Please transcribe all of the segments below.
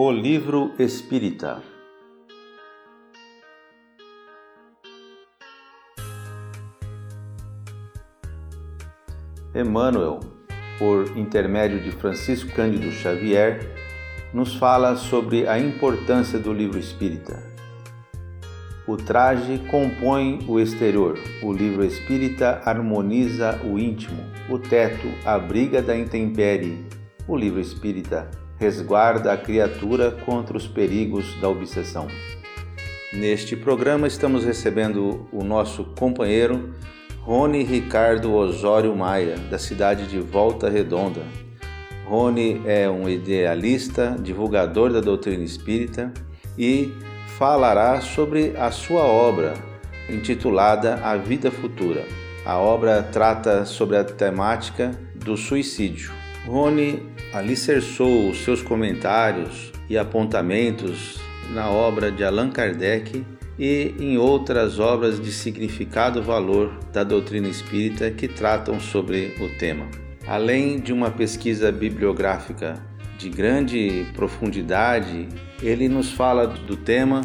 O Livro Espírita Emmanuel, por intermédio de Francisco Cândido Xavier, nos fala sobre a importância do livro espírita. O traje compõe o exterior, o livro espírita harmoniza o íntimo, o teto abriga da intempérie, o livro espírita resguarda a criatura contra os perigos da obsessão. Neste programa estamos recebendo o nosso companheiro Rony Ricardo Osório Maia, da cidade de Volta Redonda. Rony é um idealista, divulgador da doutrina espírita e falará sobre a sua obra intitulada A Vida Futura. A obra trata sobre a temática do suicídio. Rony alicerçou os seus comentários e apontamentos na obra de Allan Kardec e em outras obras de significado valor da doutrina espírita que tratam sobre o tema. Além de uma pesquisa bibliográfica de grande profundidade, ele nos fala do tema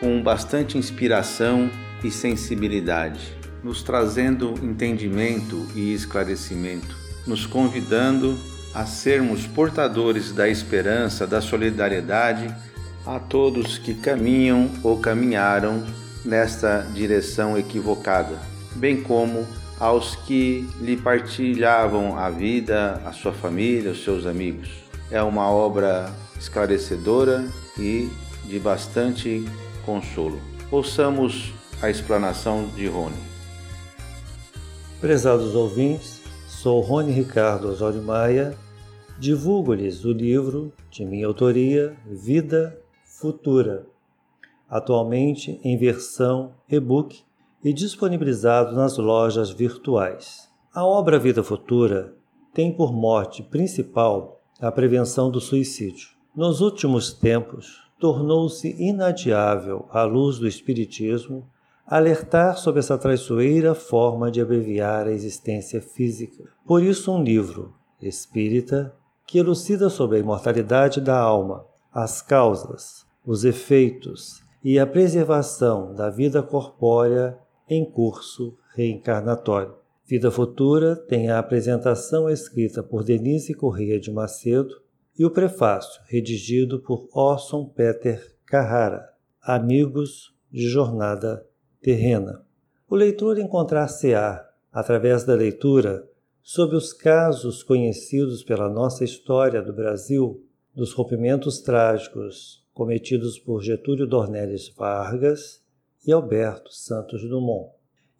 com bastante inspiração e sensibilidade, nos trazendo entendimento e esclarecimento, nos convidando a sermos portadores da esperança, da solidariedade a todos que caminham ou caminharam nesta direção equivocada, bem como aos que lhe partilhavam a vida, a sua família, os seus amigos. É uma obra esclarecedora e de bastante consolo. Ouçamos a explanação de Rony. Prezados ouvintes, sou Rony Ricardo Osório Maia, divulgo-lhes o livro de minha autoria Vida Futura, atualmente em versão e-book e disponibilizado nas lojas virtuais. A obra Vida Futura tem por mote principal a prevenção do suicídio. Nos últimos tempos, tornou-se inadiável, à luz do Espiritismo, alertar sobre essa traiçoeira forma de abreviar a existência física. Por isso, um livro espírita que elucida sobre a imortalidade da alma, as causas, os efeitos e a preservação da vida corpórea em curso reencarnatório. Vida Futura tem a apresentação escrita por Denise Corrêa de Macedo e o prefácio redigido por Orson Peter Carrara, Amigos de Jornada Terrena. O leitor encontrar-se-á, através da leitura, sobre os casos conhecidos pela nossa história do Brasil, dos rompimentos trágicos cometidos por Getúlio Dornelles Vargas e Alberto Santos Dumont,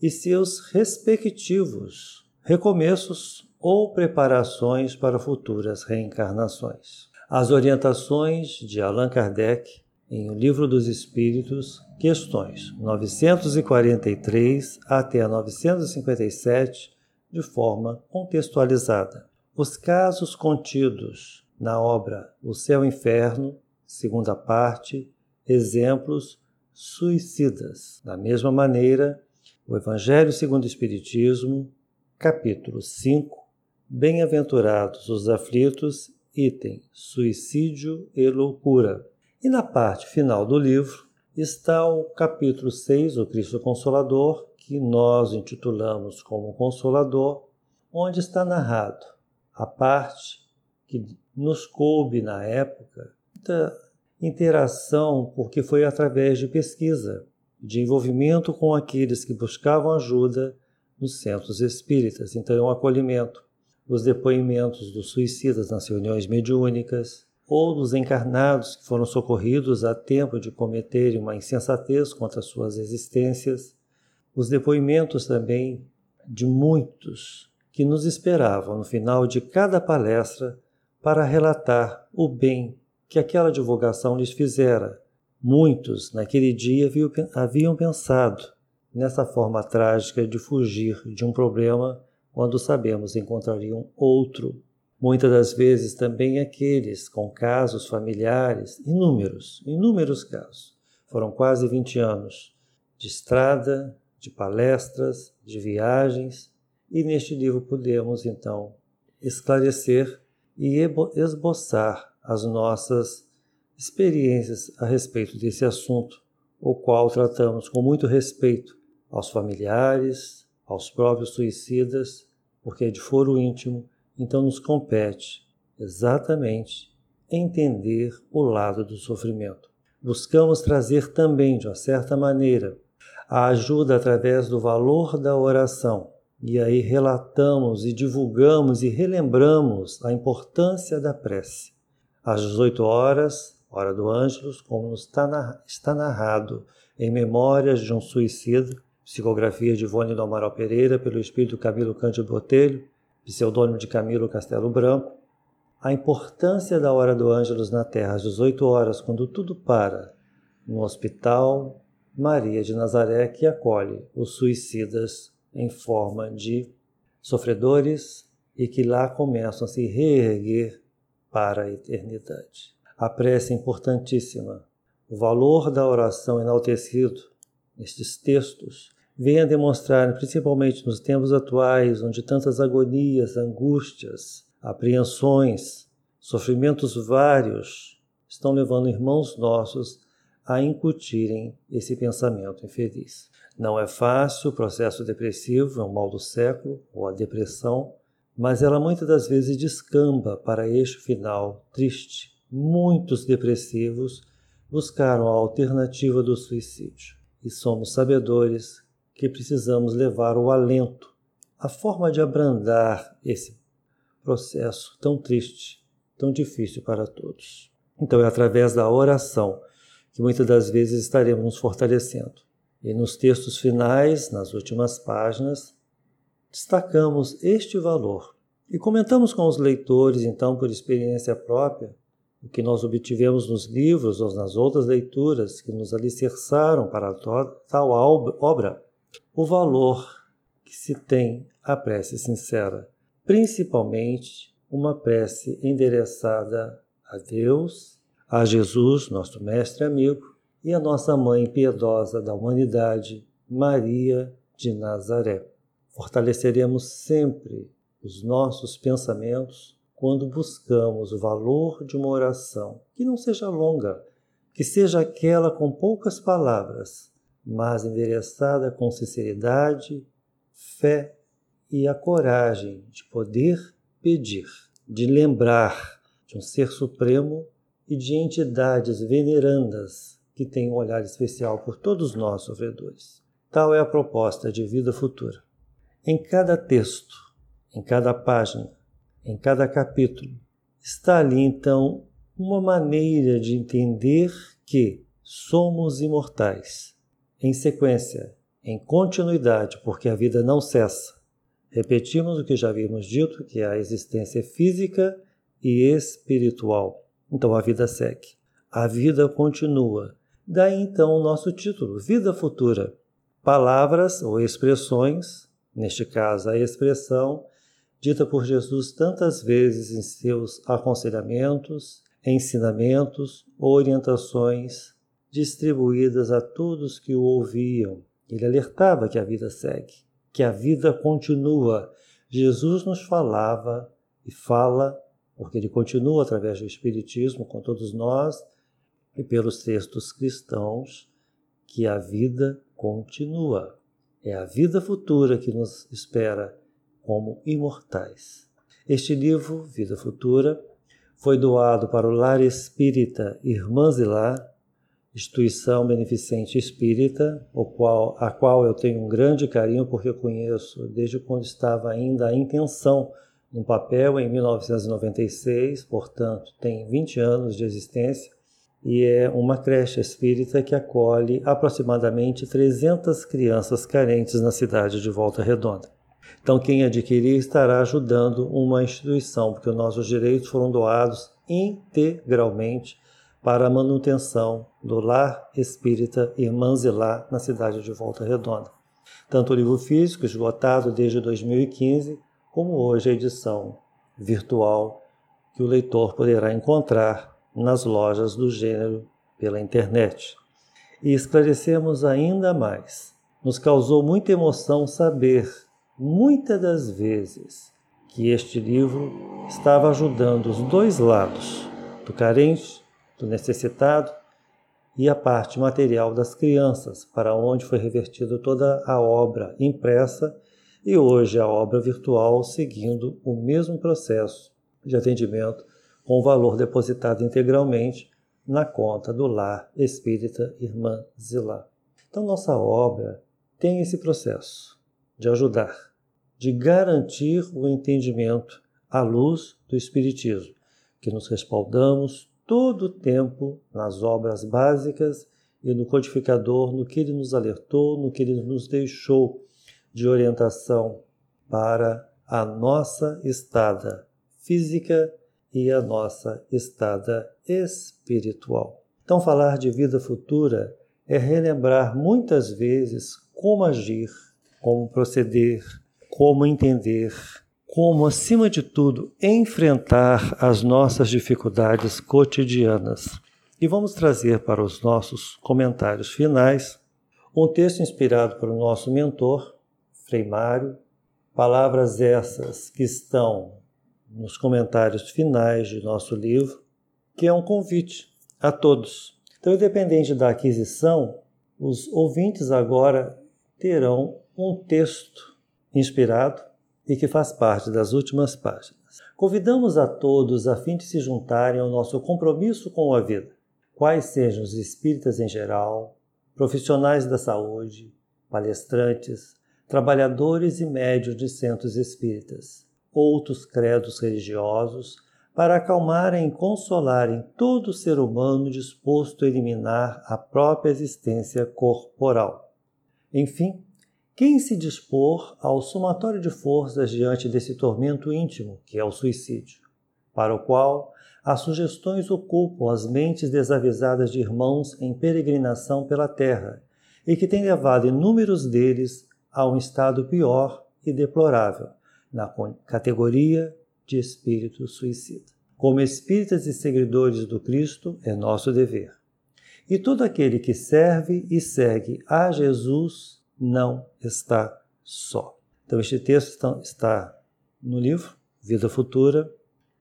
e seus respectivos recomeços ou preparações para futuras reencarnações. As orientações de Allan Kardec em O Livro dos Espíritos, questões 943 até 957, de forma contextualizada. Os casos contidos na obra O Céu e Inferno segunda parte, exemplos suicidas. Da mesma maneira, o Evangelho segundo o Espiritismo, capítulo 5, Bem-aventurados os aflitos, item Suicídio e loucura. E na parte final do livro está o capítulo 6, o Cristo Consolador, que nós intitulamos como Consolador, onde está narrado a parte que nos coube na época muita interação, porque foi através de pesquisa, de envolvimento com aqueles que buscavam ajuda nos centros espíritas. Então, é um acolhimento. Os depoimentos dos suicidas nas reuniões mediúnicas, ou dos encarnados que foram socorridos a tempo de cometerem uma insensatez contra suas existências, os depoimentos também de muitos que nos esperavam no final de cada palestra para relatar o bem que aquela divulgação lhes fizera. Muitos, naquele dia, haviam pensado nessa forma trágica de fugir de um problema quando sabemos encontrariam outro. Muitas das vezes também aqueles com casos familiares, inúmeros, inúmeros casos. Foram quase 20 anos de estrada, de palestras, de viagens, e neste livro podemos então esclarecer e esboçar as nossas experiências a respeito desse assunto, o qual tratamos com muito respeito aos familiares, aos próprios suicidas, porque é de foro íntimo, então nos compete exatamente entender o lado do sofrimento. Buscamos trazer também, de uma certa maneira, a ajuda através do valor da oração. E aí relatamos e divulgamos e relembramos a importância da prece. Às 18 horas, hora do Ângelus, como está narrado em Memórias de um Suicida, psicografia de Ivone do Amaral Pereira, pelo espírito Camilo Cândido Botelho, pseudônimo de Camilo Castelo Branco, a importância da hora do Ângelus na Terra às 18 horas, quando tudo para, no hospital Maria de Nazaré, que acolhe os suicidas em forma de sofredores e que lá começam a se reerguer para a eternidade. A prece é importantíssima. O valor da oração enaltecido nestes textos vem a demonstrar, principalmente nos tempos atuais, onde tantas agonias, angústias, apreensões, sofrimentos vários estão levando irmãos nossos a incutirem esse pensamento infeliz. Não é fácil, o processo depressivo é um mal do século, ou a depressão, mas ela muitas das vezes descamba para este final triste. Muitos depressivos buscaram a alternativa do suicídio e somos sabedores que precisamos levar o alento, a forma de abrandar esse processo tão triste, tão difícil para todos. Então é através da oração que muitas das vezes estaremos nos fortalecendo. E nos textos finais, nas últimas páginas, destacamos este valor e comentamos com os leitores, então, por experiência própria, o que nós obtivemos nos livros ou nas outras leituras que nos alicerçaram para tal obra, o valor que se tem à prece sincera principalmente uma prece endereçada a Deus, a Jesus, nosso mestre amigo, e a nossa mãe piedosa da humanidade, Maria de Nazaré. Fortaleceremos sempre os nossos pensamentos quando buscamos o valor de uma oração que não seja longa, que seja aquela com poucas palavras, mas endereçada com sinceridade, fé e a coragem de poder pedir, de lembrar de um ser supremo e de entidades venerandas que têm um olhar especial por todos nós sofredores. Tal é a proposta de vida futura. Em cada texto, em cada página, em cada capítulo, está ali então uma maneira de entender que somos imortais. Em sequência, em continuidade, porque a vida não cessa, Repetimos o que já havíamos dito, que é a existência física e espiritual. Então a vida segue. A vida continua. Daí então o nosso título, Vida Futura. Palavras ou expressões, neste caso a expressão, dita por Jesus tantas vezes em seus aconselhamentos, ensinamentos, orientações, distribuídas a todos que o ouviam. Ele alertava que a vida segue que a vida continua. Jesus nos falava e fala, porque ele continua através do Espiritismo com todos nós e pelos textos cristãos, que a vida continua. É a vida futura que nos espera como imortais. Este livro, Vida Futura, foi doado para o Lar Espírita Irmãs Lá, instituição beneficente espírita, qual, a qual eu tenho um grande carinho porque conheço desde quando estava ainda a intenção no papel em 1996, portanto tem 20 anos de existência e é uma creche espírita que acolhe aproximadamente 300 crianças carentes na cidade de Volta Redonda. Então quem adquirir estará ajudando uma instituição, porque os nossos direitos foram doados integralmente para a manutenção do Lar Espírita Irmãs Lá na cidade de Volta Redonda. Tanto o livro físico, esgotado desde 2015, como hoje a edição virtual que o leitor poderá encontrar nas lojas do gênero pela internet. E esclarecemos ainda mais. Nos causou muita emoção saber, muitas das vezes, que este livro estava ajudando os dois lados, do carente do necessitado e a parte material das crianças, para onde foi revertida toda a obra impressa e hoje a obra virtual seguindo o mesmo processo de atendimento com o valor depositado integralmente na conta do lar espírita Irmã Zilá. Então nossa obra tem esse processo de ajudar, de garantir o entendimento à luz do Espiritismo, que nos respaldamos todo o tempo nas obras básicas e no codificador, no que ele nos alertou, no que ele nos deixou de orientação para a nossa estada física e a nossa estada espiritual. Então, falar de vida futura é relembrar muitas vezes como agir, como proceder, como entender, como, acima de tudo, enfrentar as nossas dificuldades cotidianas. E vamos trazer para os nossos comentários finais um texto inspirado pelo nosso mentor, Frei Mário, palavras essas que estão nos comentários finais de nosso livro, que é um convite a todos. Então, independente da aquisição, os ouvintes agora terão um texto inspirado e que faz parte das últimas páginas. Convidamos a todos a fim de se juntarem ao nosso compromisso com a vida, quais sejam os espíritas em geral, profissionais da saúde, palestrantes, trabalhadores e médios de centros espíritas, outros credos religiosos, para acalmarem e consolarem todo ser humano disposto a eliminar a própria existência corporal. Enfim, quem se dispor ao somatório de forças diante desse tormento íntimo, que é o suicídio, para o qual as sugestões ocupam as mentes desavisadas de irmãos em peregrinação pela terra e que tem levado inúmeros deles a um estado pior e deplorável, na categoria de espírito suicida. Como espíritas e seguidores do Cristo, é nosso dever. E todo aquele que serve e segue a Jesus não está só. Então, este texto está no livro Vida Futura,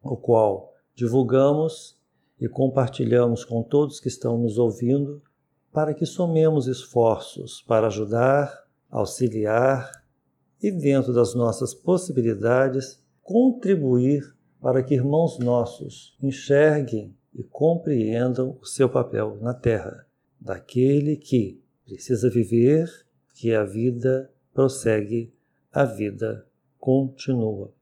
o qual divulgamos e compartilhamos com todos que estão nos ouvindo, para que somemos esforços para ajudar, auxiliar e, dentro das nossas possibilidades, contribuir para que irmãos nossos enxerguem e compreendam o seu papel na Terra, daquele que precisa viver que a vida prossegue, a vida continua.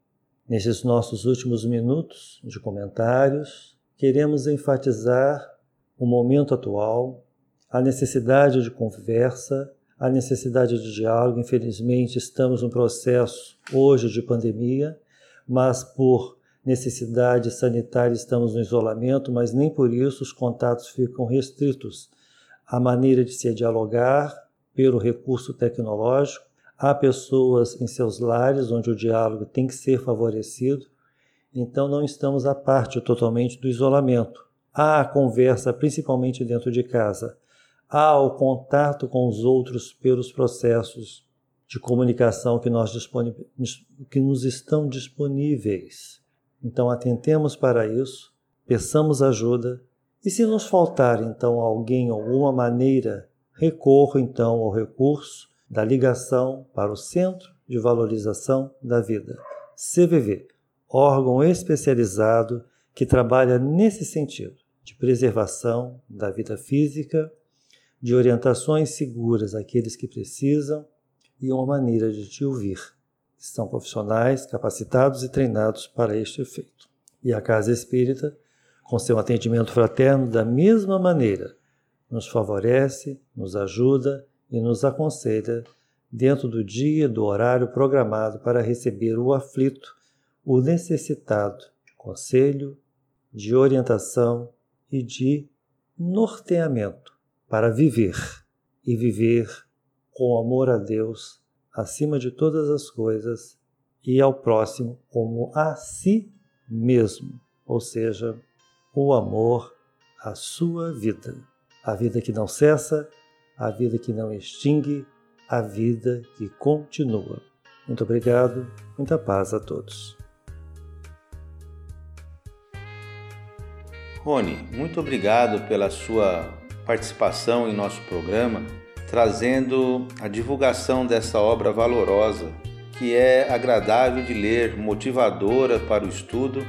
Nesses nossos últimos minutos de comentários, queremos enfatizar o momento atual, a necessidade de conversa, a necessidade de diálogo. Infelizmente, estamos num processo hoje de pandemia, mas por necessidade sanitária estamos no isolamento, mas nem por isso os contatos ficam restritos. A maneira de se dialogar, pelo recurso tecnológico. Há pessoas em seus lares onde o diálogo tem que ser favorecido, então não estamos à parte totalmente do isolamento. Há a conversa, principalmente dentro de casa. Há o contato com os outros pelos processos de comunicação que, nós que nos estão disponíveis. Então, atentemos para isso, peçamos ajuda e, se nos faltar então alguém, alguma maneira recorro então ao recurso da ligação para o Centro de Valorização da Vida, CVV, órgão especializado que trabalha nesse sentido de preservação da vida física, de orientações seguras àqueles que precisam e uma maneira de te ouvir. São profissionais capacitados e treinados para este efeito. E a Casa Espírita, com seu atendimento fraterno, da mesma maneira, nos favorece, nos ajuda e nos aconselha dentro do dia do horário programado para receber o aflito, o necessitado de conselho, de orientação e de norteamento para viver e viver com amor a Deus acima de todas as coisas e ao próximo como a si mesmo, ou seja, o amor à sua vida a vida que não cessa, a vida que não extingue, a vida que continua. Muito obrigado, muita paz a todos. Rony, muito obrigado pela sua participação em nosso programa, trazendo a divulgação dessa obra valorosa que é agradável de ler, motivadora para o estudo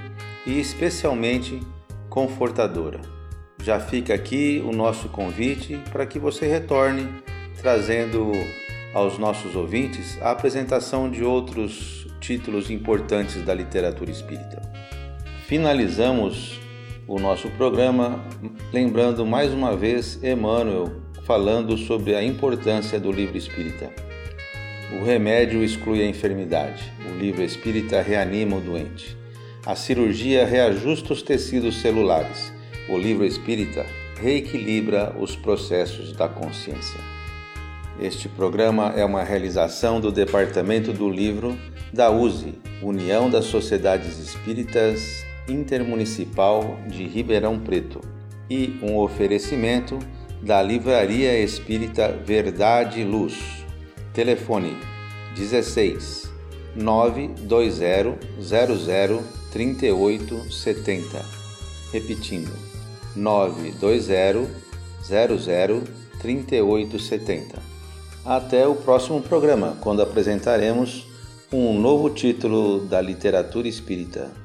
e especialmente confortadora. Já fica aqui o nosso convite para que você retorne trazendo aos nossos ouvintes a apresentação de outros títulos importantes da literatura espírita. Finalizamos o nosso programa lembrando mais uma vez Emmanuel falando sobre a importância do livro espírita. O remédio exclui a enfermidade, o livro espírita reanima o doente. A cirurgia reajusta os tecidos celulares, o livro espírita reequilibra os processos da consciência. Este programa é uma realização do Departamento do Livro da USE, União das Sociedades Espíritas Intermunicipal de Ribeirão Preto, e um oferecimento da Livraria Espírita Verdade e Luz. Telefone 16 920 00 3870. Repetindo, 920 00 3870. Até o próximo programa, quando apresentaremos um novo título da literatura espírita.